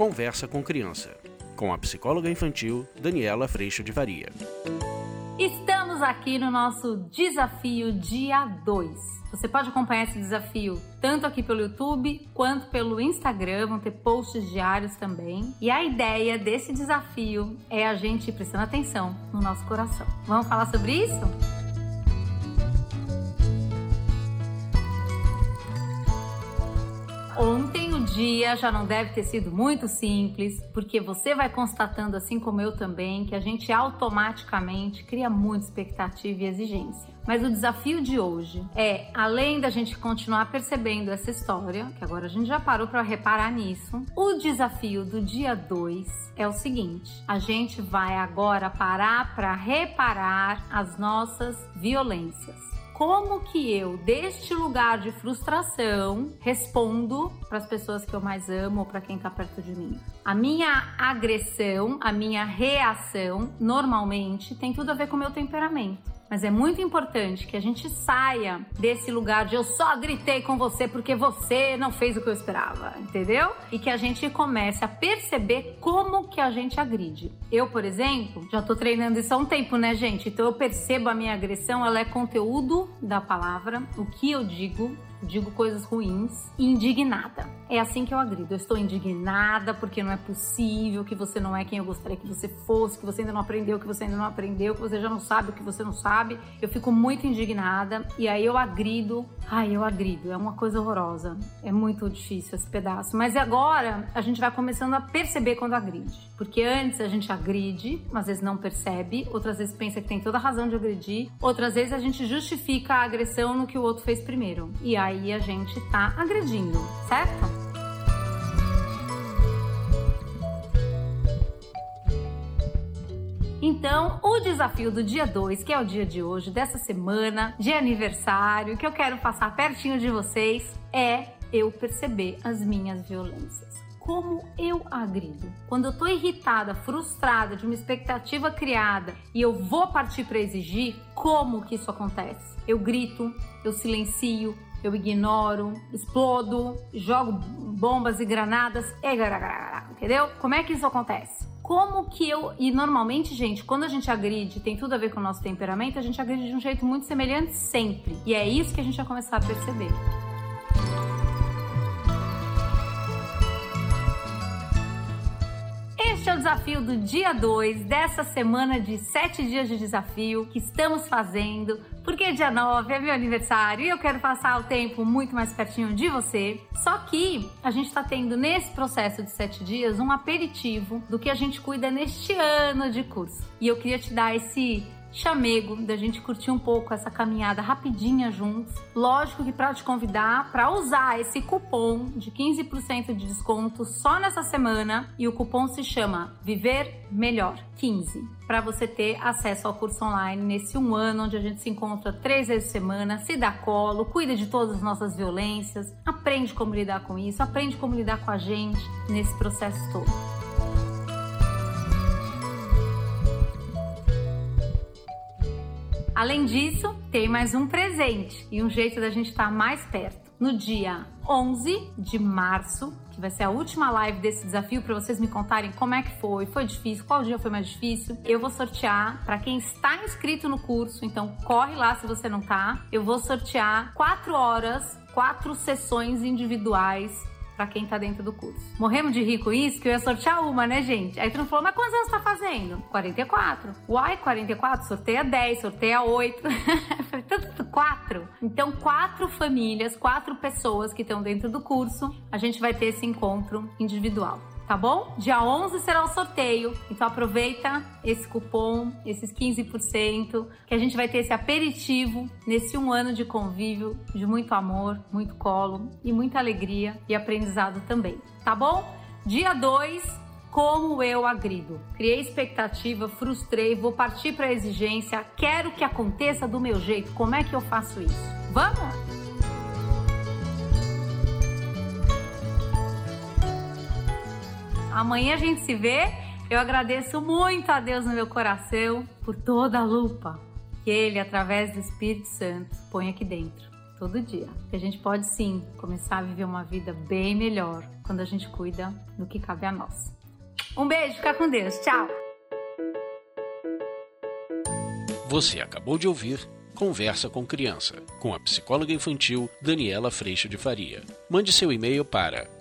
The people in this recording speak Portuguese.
Conversa com Criança, com a psicóloga infantil Daniela Freixo de Varia. Estamos aqui no nosso desafio dia 2. Você pode acompanhar esse desafio tanto aqui pelo YouTube quanto pelo Instagram, vão ter posts diários também. E a ideia desse desafio é a gente prestando atenção no nosso coração. Vamos falar sobre isso? Dia já não deve ter sido muito simples, porque você vai constatando, assim como eu também, que a gente automaticamente cria muita expectativa e exigência. Mas o desafio de hoje é, além da gente continuar percebendo essa história, que agora a gente já parou para reparar nisso, o desafio do dia 2 é o seguinte: a gente vai agora parar para reparar as nossas violências como que eu, deste lugar de frustração, respondo para as pessoas que eu mais amo ou para quem está perto de mim. A minha agressão, a minha reação, normalmente tem tudo a ver com o meu temperamento. Mas é muito importante que a gente saia desse lugar de eu só gritei com você porque você não fez o que eu esperava, entendeu? E que a gente comece a perceber como que a gente agride. Eu, por exemplo, já tô treinando isso há um tempo, né, gente? Então eu percebo a minha agressão, ela é conteúdo da palavra, o que eu digo, digo coisas ruins, indignada. É assim que eu agrido. Eu estou indignada porque não é possível que você não é quem eu gostaria que você fosse, que você ainda não aprendeu, que você ainda não aprendeu, que você já não sabe o que você não sabe. Eu fico muito indignada e aí eu agrido. Ai, eu agrido. É uma coisa horrorosa. É muito difícil esse pedaço. Mas agora a gente vai começando a perceber quando agride. Porque antes a gente agride, às vezes não percebe, outras vezes pensa que tem toda a razão de agredir, outras vezes a gente justifica a agressão no que o outro fez primeiro. E aí aí a gente tá agredindo, certo? Então, o desafio do dia 2, que é o dia de hoje, dessa semana, de aniversário, que eu quero passar pertinho de vocês, é eu perceber as minhas violências como eu agrido. Quando eu tô irritada, frustrada de uma expectativa criada e eu vou partir para exigir, como que isso acontece? Eu grito, eu silencio, eu ignoro, explodo, jogo bombas e granadas, entendeu? Como é que isso acontece? Como que eu. E normalmente, gente, quando a gente agride, tem tudo a ver com o nosso temperamento, a gente agride de um jeito muito semelhante sempre. E é isso que a gente vai começar a perceber. Este é o desafio do dia 2 dessa semana de 7 dias de desafio que estamos fazendo, porque dia 9 é meu aniversário e eu quero passar o tempo muito mais pertinho de você. Só que a gente está tendo nesse processo de 7 dias um aperitivo do que a gente cuida neste ano de curso. E eu queria te dar esse chamego da gente curtir um pouco essa caminhada rapidinha juntos. Lógico que para te convidar para usar esse cupom de 15% de desconto só nessa semana e o cupom se chama Viver Melhor 15 para você ter acesso ao curso online nesse um ano onde a gente se encontra três vezes por semana, se dá colo, cuida de todas as nossas violências, aprende como lidar com isso, aprende como lidar com a gente nesse processo todo. Além disso, tem mais um presente e um jeito da gente estar mais perto. No dia 11 de março, que vai ser a última live desse desafio para vocês me contarem como é que foi, foi difícil, qual dia foi mais difícil. Eu vou sortear para quem está inscrito no curso, então corre lá se você não tá. Eu vou sortear quatro horas, quatro sessões individuais para quem tá dentro do curso. Morremos de rir com isso, que eu ia sortear uma, né, gente? Aí tu não falou, mas quantos anos tá fazendo? 44. Uai, 44, sorteia 10, sorteia 8. falei, tanto 4. Então, quatro famílias, quatro pessoas que estão dentro do curso, a gente vai ter esse encontro individual tá bom? Dia 11 será o sorteio, então aproveita esse cupom, esses 15%, que a gente vai ter esse aperitivo nesse um ano de convívio, de muito amor, muito colo e muita alegria e aprendizado também, tá bom? Dia 2, como eu agrido. Criei expectativa, frustrei, vou partir para a exigência, quero que aconteça do meu jeito. Como é que eu faço isso? Vamos? Amanhã a gente se vê. Eu agradeço muito a Deus no meu coração por toda a lupa que Ele, através do Espírito Santo, põe aqui dentro. todo dia. Que a gente pode sim começar a viver uma vida bem melhor quando a gente cuida do que cabe a nós. Um beijo, fica com Deus. Tchau. Você acabou de ouvir Conversa com Criança, com a psicóloga infantil Daniela Freixo de Faria. Mande seu e-mail para